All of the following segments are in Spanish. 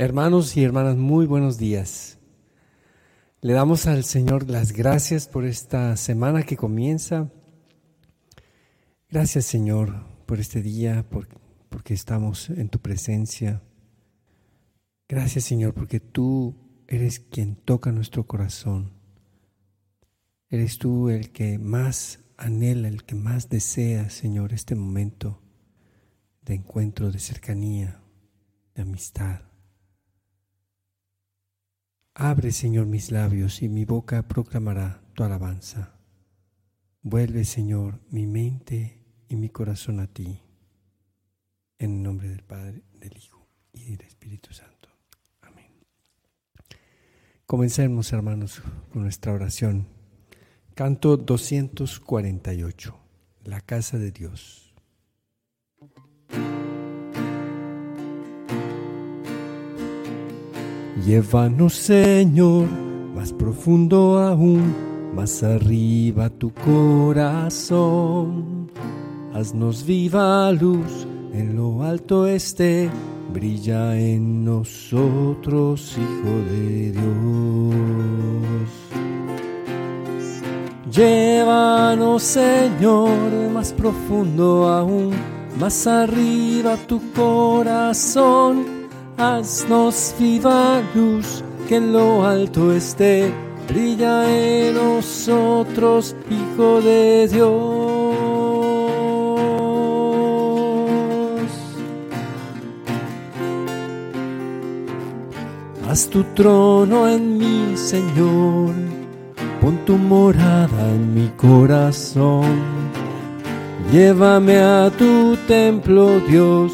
Hermanos y hermanas, muy buenos días. Le damos al Señor las gracias por esta semana que comienza. Gracias Señor por este día, por, porque estamos en tu presencia. Gracias Señor porque tú eres quien toca nuestro corazón. Eres tú el que más anhela, el que más desea, Señor, este momento de encuentro, de cercanía, de amistad. Abre, Señor, mis labios y mi boca proclamará tu alabanza. Vuelve, Señor, mi mente y mi corazón a ti. En el nombre del Padre, del Hijo y del Espíritu Santo. Amén. Comencemos, hermanos, con nuestra oración. Canto 248. La casa de Dios. Llévanos, Señor, más profundo aún, más arriba tu corazón. Haznos viva luz en lo alto este, brilla en nosotros, Hijo de Dios. Llévanos, Señor, más profundo aún, más arriba tu corazón haznos viva luz que en lo alto esté, brilla en nosotros, Hijo de Dios. Haz tu trono en mí, Señor, pon tu morada en mi corazón. Llévame a tu templo, Dios,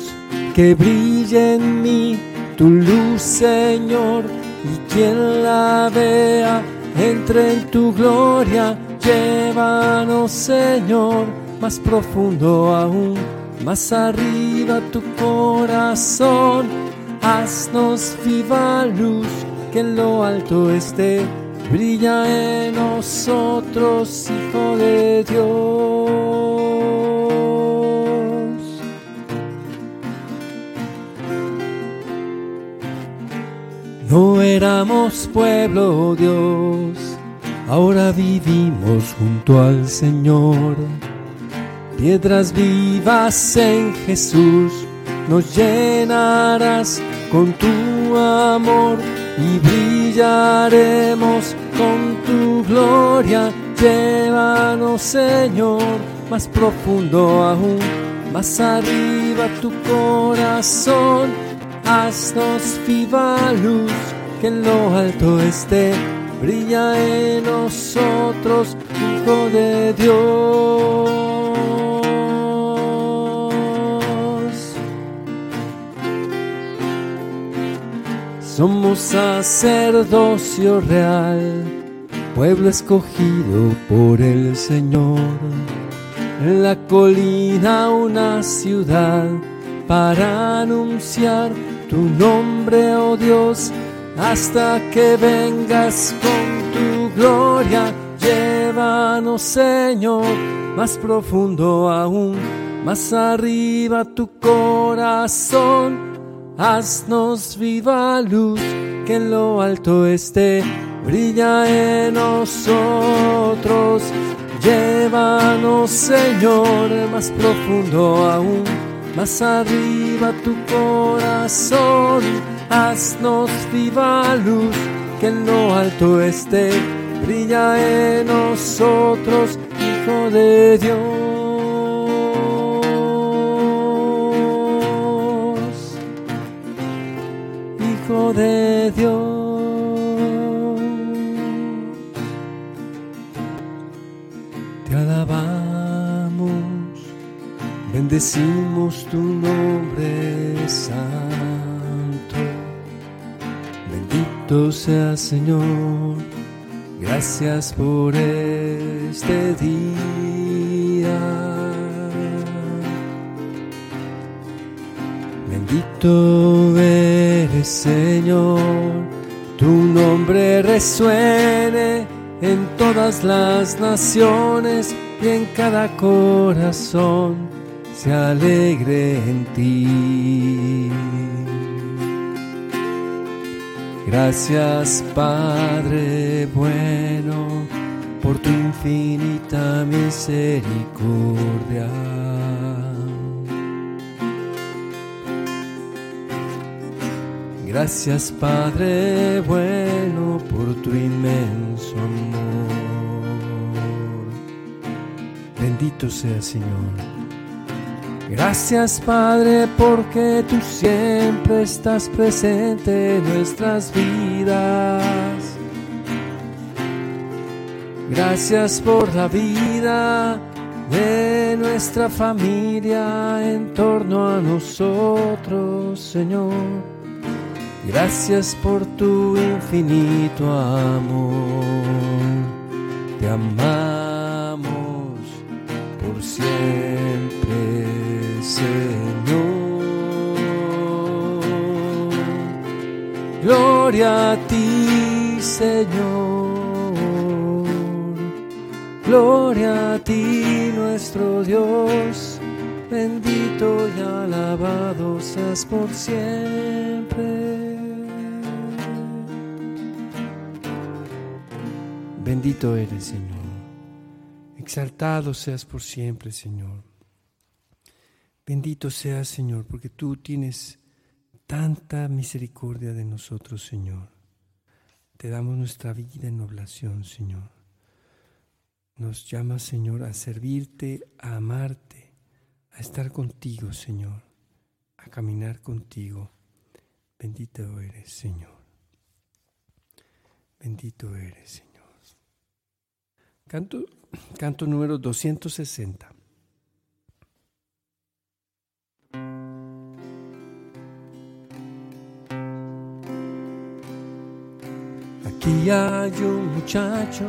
que brille en mí tu luz, Señor, y quien la vea entre en tu gloria. Llévanos, Señor, más profundo aún, más arriba tu corazón. Haznos viva luz que en lo alto esté, brilla en nosotros, Hijo de Dios. No éramos pueblo, Dios, ahora vivimos junto al Señor. Piedras vivas en Jesús, nos llenarás con tu amor y brillaremos con tu gloria. Llévanos, Señor, más profundo aún, más arriba tu corazón haznos viva luz, que en lo alto esté, brilla en nosotros, Hijo de Dios. Somos sacerdocio real, pueblo escogido por el Señor. En la colina una ciudad para anunciar tu nombre, oh Dios, hasta que vengas con tu gloria. Llévanos, Señor, más profundo aún, más arriba tu corazón. Haznos viva luz, que en lo alto esté, brilla en nosotros. Llévanos, Señor, más profundo aún más arriba tu corazón, haznos viva luz, que en lo alto esté, brilla en nosotros, Hijo de Dios. Hijo de Dios. Bendecimos tu nombre santo. Bendito sea Señor. Gracias por este día. Bendito eres Señor. Tu nombre resuene en todas las naciones y en cada corazón se alegre en ti. Gracias Padre bueno por tu infinita misericordia. Gracias Padre bueno por tu inmenso amor. Bendito sea Señor. Gracias Padre porque tú siempre estás presente en nuestras vidas. Gracias por la vida de nuestra familia en torno a nosotros, Señor. Gracias por tu infinito amor. Te amamos por siempre, Señor. Gloria a ti, Señor. Gloria a ti, nuestro Dios. Bendito y alabado seas por siempre. Bendito eres, Señor. Exaltado seas por siempre, Señor. Bendito seas, Señor, porque tú tienes tanta misericordia de nosotros, Señor. Te damos nuestra vida en oblación, Señor. Nos llamas, Señor, a servirte, a amarte, a estar contigo, Señor, a caminar contigo. Bendito eres, Señor. Bendito eres, Señor. Canto, canto número 260. Aquí hay un muchacho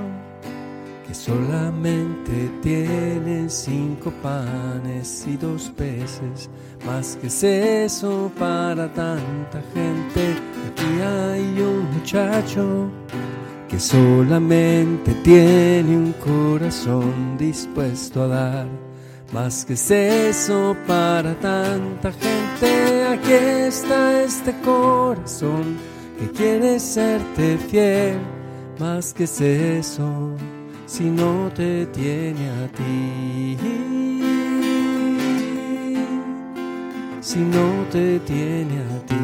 que solamente tiene cinco panes y dos peces, más que es eso para tanta gente. Aquí hay un muchacho que solamente tiene un corazón dispuesto a dar. Más que es eso para tanta gente, aquí está este corazón que quiere serte fiel. Más que es eso si no te tiene a ti. Si no te tiene a ti.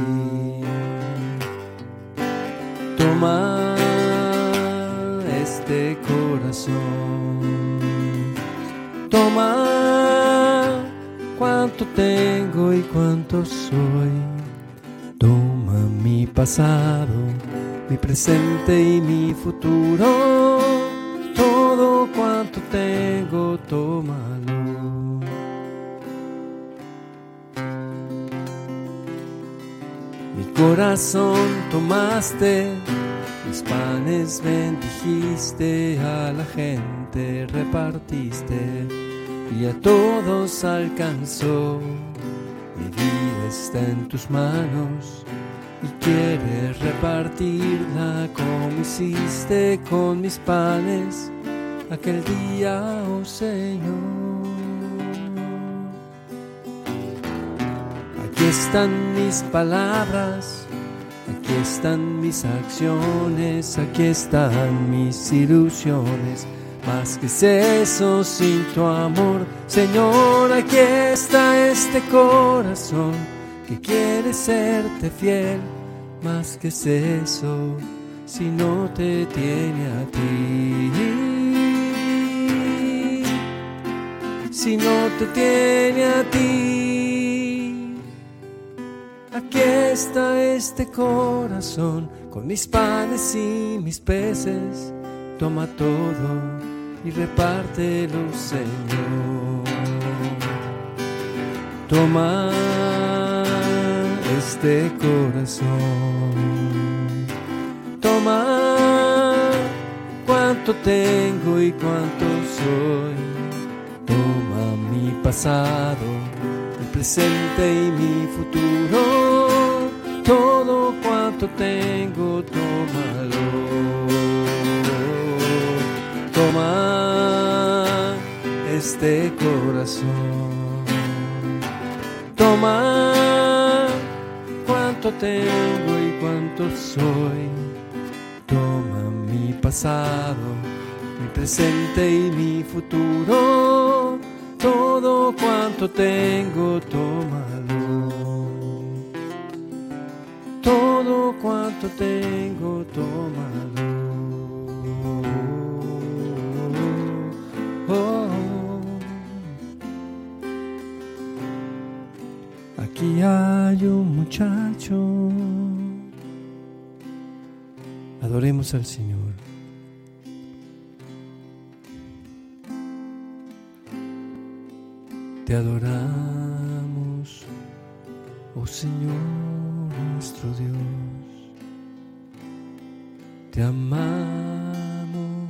Toma este corazón. Toma cuánto tengo y cuánto soy. Toma pasado, mi presente y mi futuro. Todo cuanto tengo, tómalo. Mi corazón tomaste mis panes bendijiste, a la gente repartiste y a todos alcanzó. Mi vida está en tus manos y quieres repartirla como hiciste con mis panes aquel día, oh Señor. Aquí están mis palabras Aquí están mis acciones, aquí están mis ilusiones. Más que es eso sin tu amor, Señor, aquí está este corazón que quiere serte fiel. Más que es eso si no te tiene a ti. Si no te tiene a ti. Aquí está este corazón con mis panes y mis peces. Toma todo y repártelo, Señor. Toma este corazón. Toma cuánto tengo y cuánto soy. Toma mi pasado presente y mi futuro, todo cuanto tengo, tómalo. Toma este corazón, toma tengo y cuánto soy. Toma mi pasado, mi presente y mi futuro. Todo cuanto tengo, tómalo. Todo cuanto tengo, tómalo. Hay un muchacho. Adoremos al Señor. Te adoramos, oh Señor nuestro Dios. Te amamos,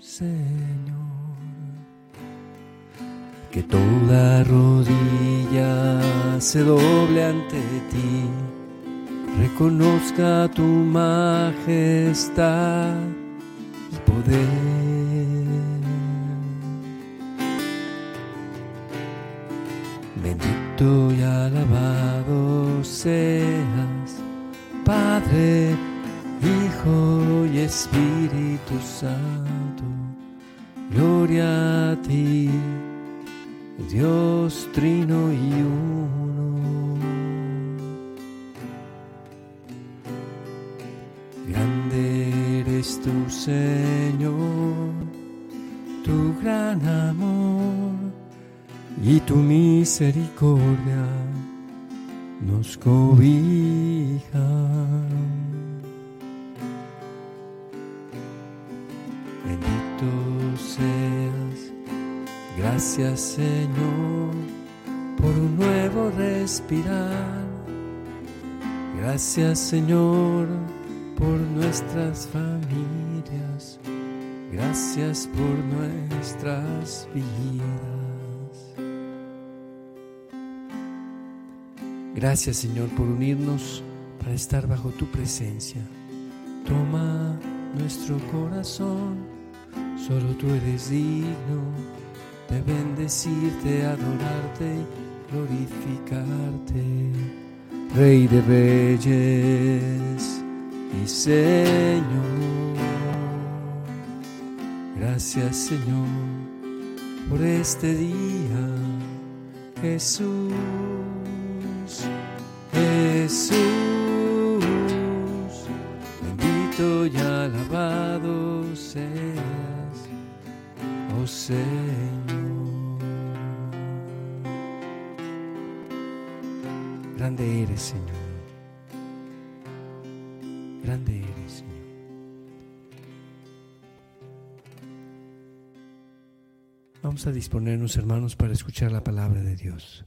Señor. Que toda rodilla se doble ante ti, reconozca tu majestad y poder. Bendito y alabado seas, Padre, Hijo y Espíritu Santo. Gloria a ti Dios trino y uno. Grande eres tu Señor, tu gran amor y tu misericordia nos cobija. Bendito Gracias Señor por un nuevo respirar. Gracias Señor por nuestras familias. Gracias por nuestras vidas. Gracias Señor por unirnos para estar bajo tu presencia. Toma nuestro corazón, solo tú eres digno de bendecirte, adorarte y glorificarte, Rey de Reyes y Señor. Gracias Señor por este día, Jesús, Jesús, bendito y alabado seas, oh Señor. Grande eres, Señor. Grande eres, Señor. Vamos a disponernos, hermanos, para escuchar la palabra de Dios.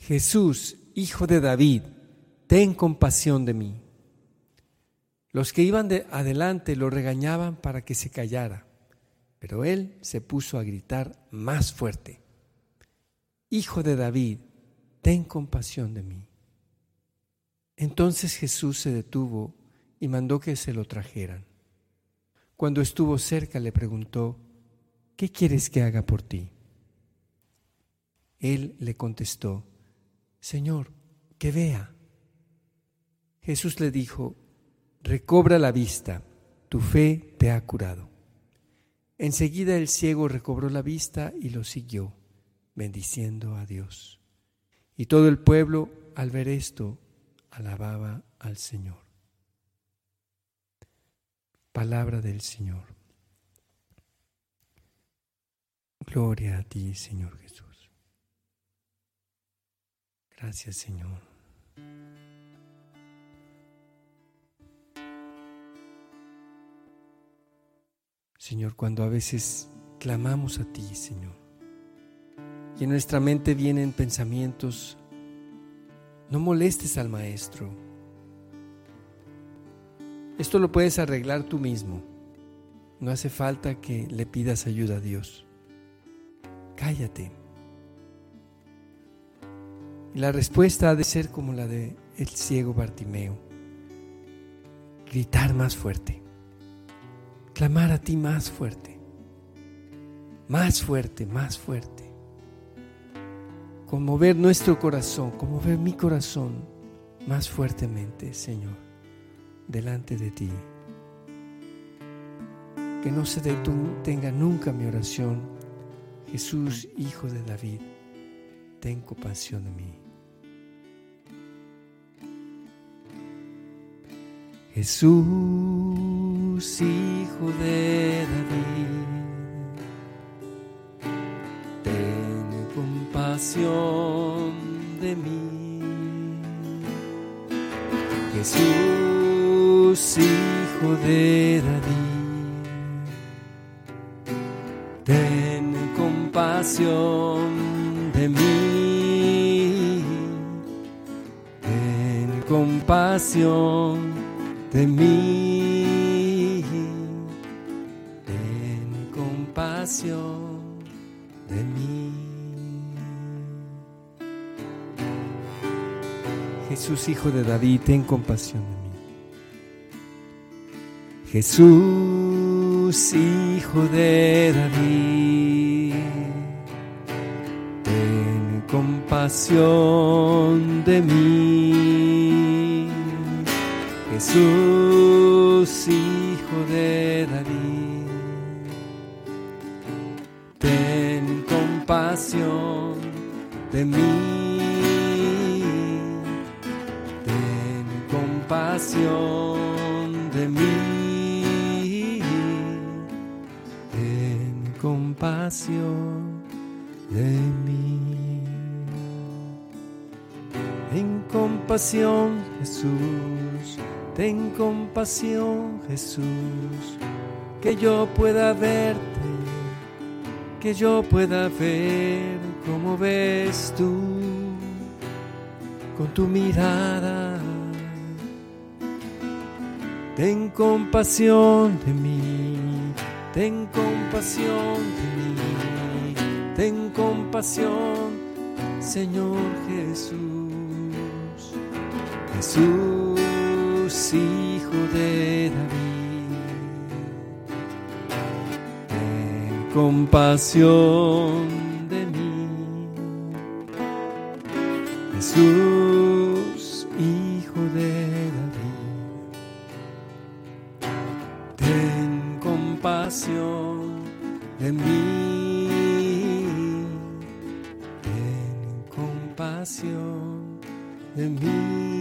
Jesús, hijo de David, ten compasión de mí. Los que iban de adelante lo regañaban para que se callara, pero él se puso a gritar más fuerte. Hijo de David, ten compasión de mí. Entonces Jesús se detuvo y mandó que se lo trajeran. Cuando estuvo cerca le preguntó, ¿qué quieres que haga por ti? Él le contestó, Señor, que vea. Jesús le dijo, recobra la vista, tu fe te ha curado. Enseguida el ciego recobró la vista y lo siguió, bendiciendo a Dios. Y todo el pueblo, al ver esto, alababa al Señor. Palabra del Señor. Gloria a ti, Señor Jesús. Gracias Señor. Señor, cuando a veces clamamos a ti, Señor, y en nuestra mente vienen pensamientos, no molestes al Maestro. Esto lo puedes arreglar tú mismo. No hace falta que le pidas ayuda a Dios. Cállate. Y la respuesta ha de ser como la de el ciego Bartimeo. Gritar más fuerte. Clamar a ti más fuerte. Más fuerte, más fuerte. Conmover nuestro corazón, conmover mi corazón más fuertemente, Señor, delante de ti. Que no se detenga nunca mi oración. Jesús, Hijo de David, ten compasión de mí. Jesús, Hijo de David, ten compasión de mí. Jesús, Hijo de David, ten compasión de mí. Ten compasión de mí. Ten compasión de mí. Jesús, Hijo de David, ten compasión de mí. Jesús, Hijo de David, ten compasión de mí. Jesús, Hijo de David, ten compasión de mí. Ten compasión de mí. Ten compasión de mí. En compasión, Jesús Ten compasión, Jesús, que yo pueda verte, que yo pueda ver como ves tú con tu mirada. Ten compasión de mí, ten compasión de mí, ten compasión, Señor Jesús. Jesús Hijo de David. Ten compasión de mí. Jesús, Hijo de David. Ten compasión de mí. Ten compasión de mí.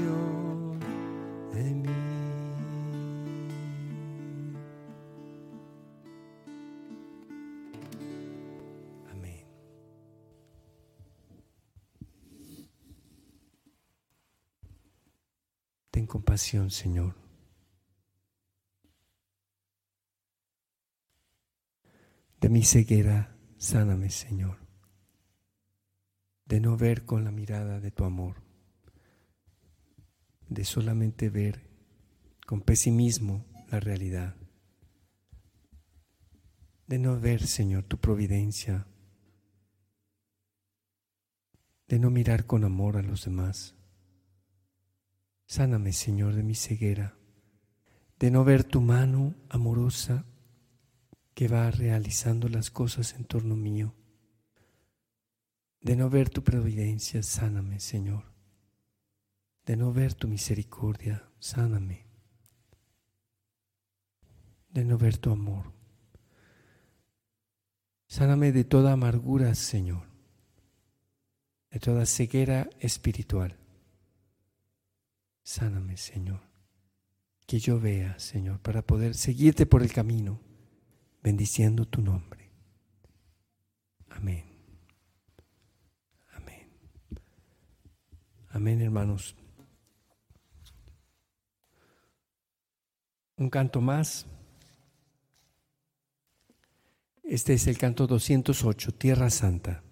De mí. Ten compasión, Señor. De mi ceguera, sáname, Señor, de no ver con la mirada de tu amor de solamente ver con pesimismo la realidad, de no ver, Señor, tu providencia, de no mirar con amor a los demás. Sáname, Señor, de mi ceguera, de no ver tu mano amorosa que va realizando las cosas en torno mío, de no ver tu providencia, sáname, Señor de no ver tu misericordia, sáname. De no ver tu amor. Sáname de toda amargura, Señor, de toda ceguera espiritual. Sáname, Señor, que yo vea, Señor, para poder seguirte por el camino, bendiciendo tu nombre. Amén. Amén. Amén, hermanos. Un canto más. Este es el canto 208, Tierra Santa.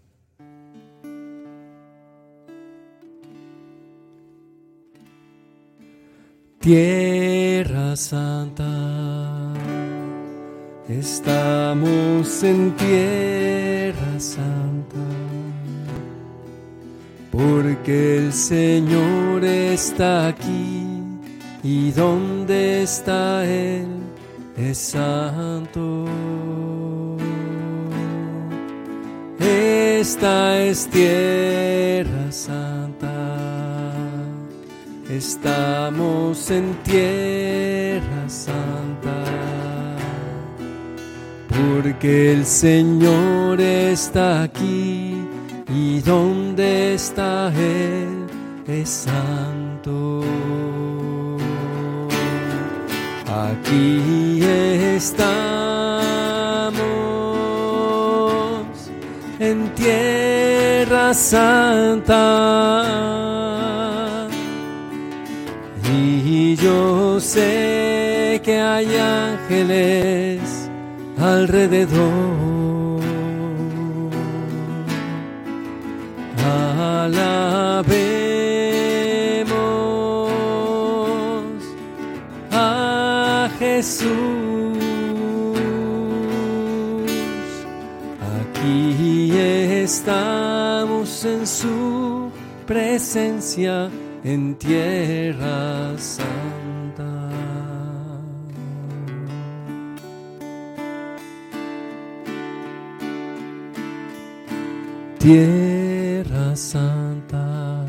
Tierra Santa, estamos en Tierra Santa, porque el Señor está aquí y donde está Él es santo. Esta es Tierra Santa Estamos en tierra santa, porque el Señor está aquí y donde está Él es santo. Aquí estamos en tierra santa y yo sé que hay ángeles alrededor. Presencia en tierra santa. Tierra santa,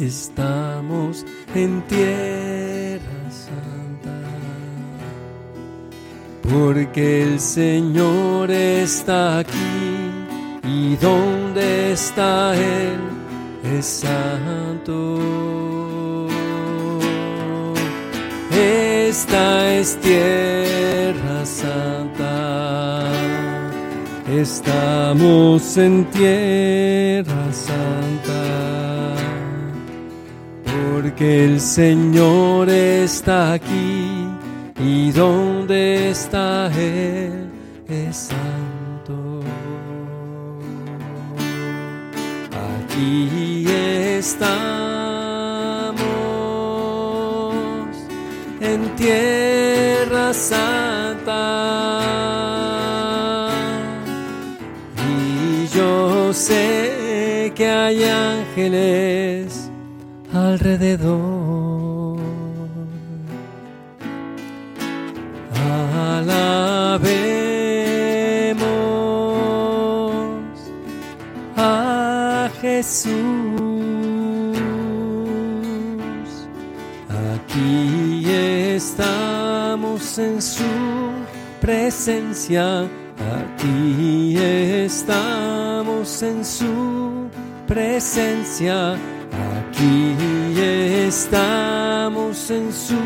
estamos en tierra santa, porque el Señor está aquí y donde está Él es santo. Esta es tierra santa. Estamos en tierra santa. Porque el Señor está aquí y donde está Él es santo. Aquí estamos en tierra santa. Y yo sé que hay ángeles alrededor. Alabemos a Jesús. En su presencia, aquí estamos en su presencia, aquí estamos en su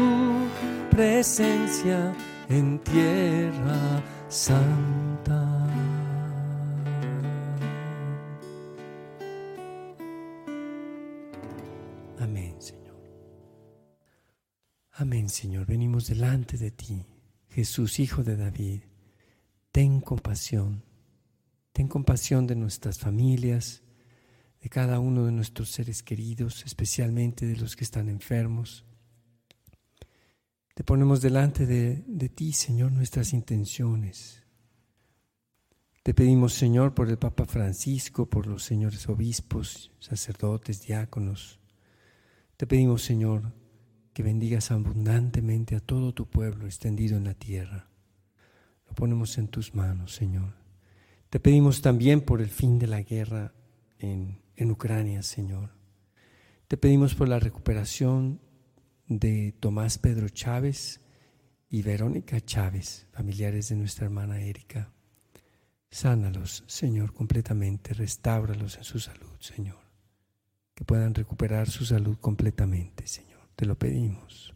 presencia en tierra santa. Amén, Señor. Venimos delante de ti, Jesús, Hijo de David. Ten compasión. Ten compasión de nuestras familias, de cada uno de nuestros seres queridos, especialmente de los que están enfermos. Te ponemos delante de, de ti, Señor, nuestras intenciones. Te pedimos, Señor, por el Papa Francisco, por los señores obispos, sacerdotes, diáconos. Te pedimos, Señor, que bendigas abundantemente a todo tu pueblo extendido en la tierra. Lo ponemos en tus manos, Señor. Te pedimos también por el fin de la guerra en, en Ucrania, Señor. Te pedimos por la recuperación de Tomás Pedro Chávez y Verónica Chávez, familiares de nuestra hermana Erika. Sánalos, Señor, completamente, restáuralos en su salud, Señor. Que puedan recuperar su salud completamente, Señor. Te lo pedimos.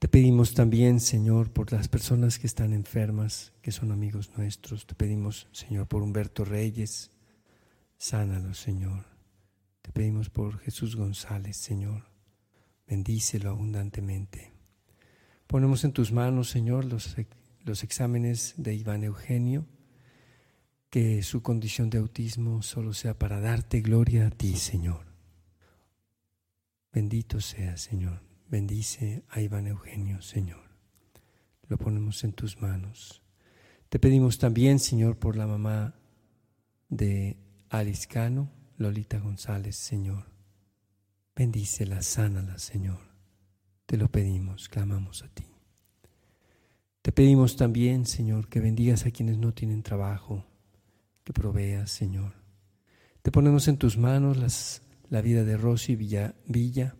Te pedimos también, Señor, por las personas que están enfermas, que son amigos nuestros. Te pedimos, Señor, por Humberto Reyes. Sánalo, Señor. Te pedimos por Jesús González, Señor. Bendícelo abundantemente. Ponemos en tus manos, Señor, los, los exámenes de Iván Eugenio, que su condición de autismo solo sea para darte gloria a ti, Señor. Bendito sea, Señor. Bendice a Iván Eugenio, Señor. Lo ponemos en tus manos. Te pedimos también, Señor, por la mamá de Aliscano, Lolita González, Señor. Bendícela, sánala, Señor. Te lo pedimos, clamamos a ti. Te pedimos también, Señor, que bendigas a quienes no tienen trabajo, que proveas, Señor. Te ponemos en tus manos las, la vida de Rosy Villa, Villa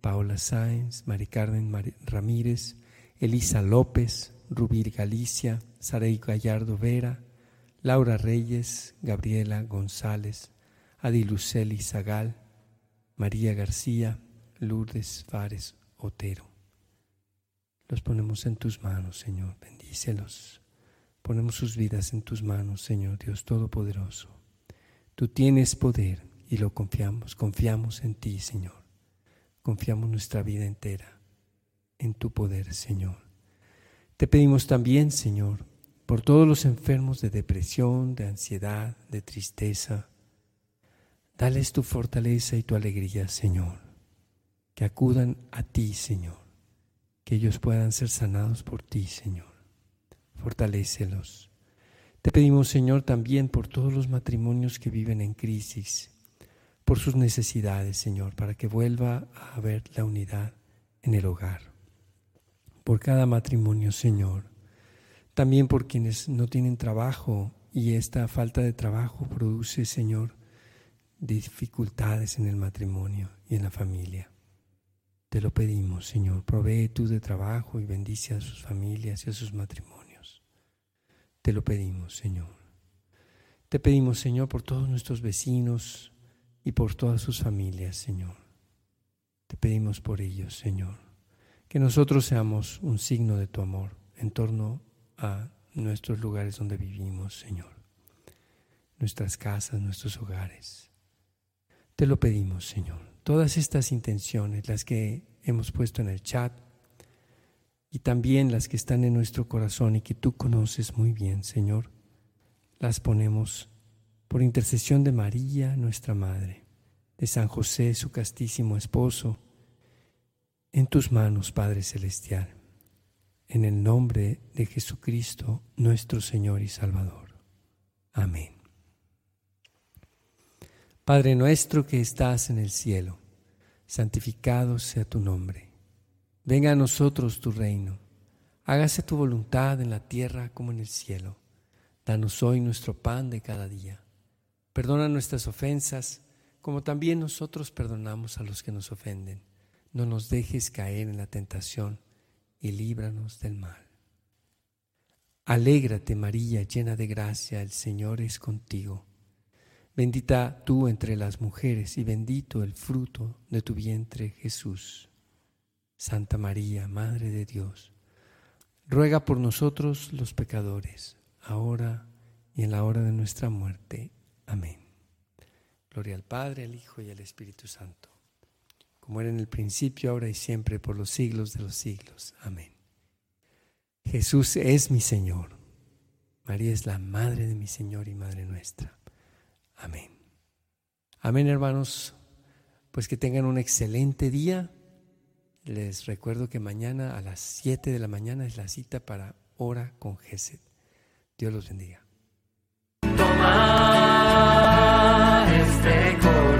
Paola Sáenz, Mari Carmen Ramírez, Elisa López, Rubir Galicia, Sarey Gallardo Vera, Laura Reyes, Gabriela González, Adiluceli Zagal, María García, Lourdes Fares Otero. Los ponemos en tus manos, Señor, bendícelos. Ponemos sus vidas en tus manos, Señor Dios Todopoderoso. Tú tienes poder y lo confiamos, confiamos en ti, Señor. Confiamos nuestra vida entera en tu poder, Señor. Te pedimos también, Señor, por todos los enfermos de depresión, de ansiedad, de tristeza, Dales tu fortaleza y tu alegría, Señor. Que acudan a ti, Señor. Que ellos puedan ser sanados por ti, Señor. Fortalécelos. Te pedimos, Señor, también por todos los matrimonios que viven en crisis, por sus necesidades, Señor, para que vuelva a haber la unidad en el hogar. Por cada matrimonio, Señor. También por quienes no tienen trabajo y esta falta de trabajo produce, Señor, dificultades en el matrimonio y en la familia. Te lo pedimos, Señor, provee tú de trabajo y bendice a sus familias y a sus matrimonios. Te lo pedimos, Señor. Te pedimos, Señor, por todos nuestros vecinos y por todas sus familias, Señor. Te pedimos por ellos, Señor, que nosotros seamos un signo de tu amor en torno a nuestros lugares donde vivimos, Señor. Nuestras casas, nuestros hogares. Te lo pedimos, Señor. Todas estas intenciones, las que hemos puesto en el chat y también las que están en nuestro corazón y que tú conoces muy bien, Señor, las ponemos por intercesión de María, nuestra Madre, de San José, su castísimo esposo, en tus manos, Padre Celestial, en el nombre de Jesucristo, nuestro Señor y Salvador. Amén. Padre nuestro que estás en el cielo, santificado sea tu nombre. Venga a nosotros tu reino. Hágase tu voluntad en la tierra como en el cielo. Danos hoy nuestro pan de cada día. Perdona nuestras ofensas, como también nosotros perdonamos a los que nos ofenden. No nos dejes caer en la tentación y líbranos del mal. Alégrate María, llena de gracia, el Señor es contigo. Bendita tú entre las mujeres y bendito el fruto de tu vientre Jesús. Santa María, Madre de Dios, ruega por nosotros los pecadores, ahora y en la hora de nuestra muerte. Amén. Gloria al Padre, al Hijo y al Espíritu Santo, como era en el principio, ahora y siempre, por los siglos de los siglos. Amén. Jesús es mi Señor. María es la Madre de mi Señor y Madre nuestra. Amén. Amén, hermanos. Pues que tengan un excelente día. Les recuerdo que mañana a las 7 de la mañana es la cita para hora con Gesed. Dios los bendiga. stay cold.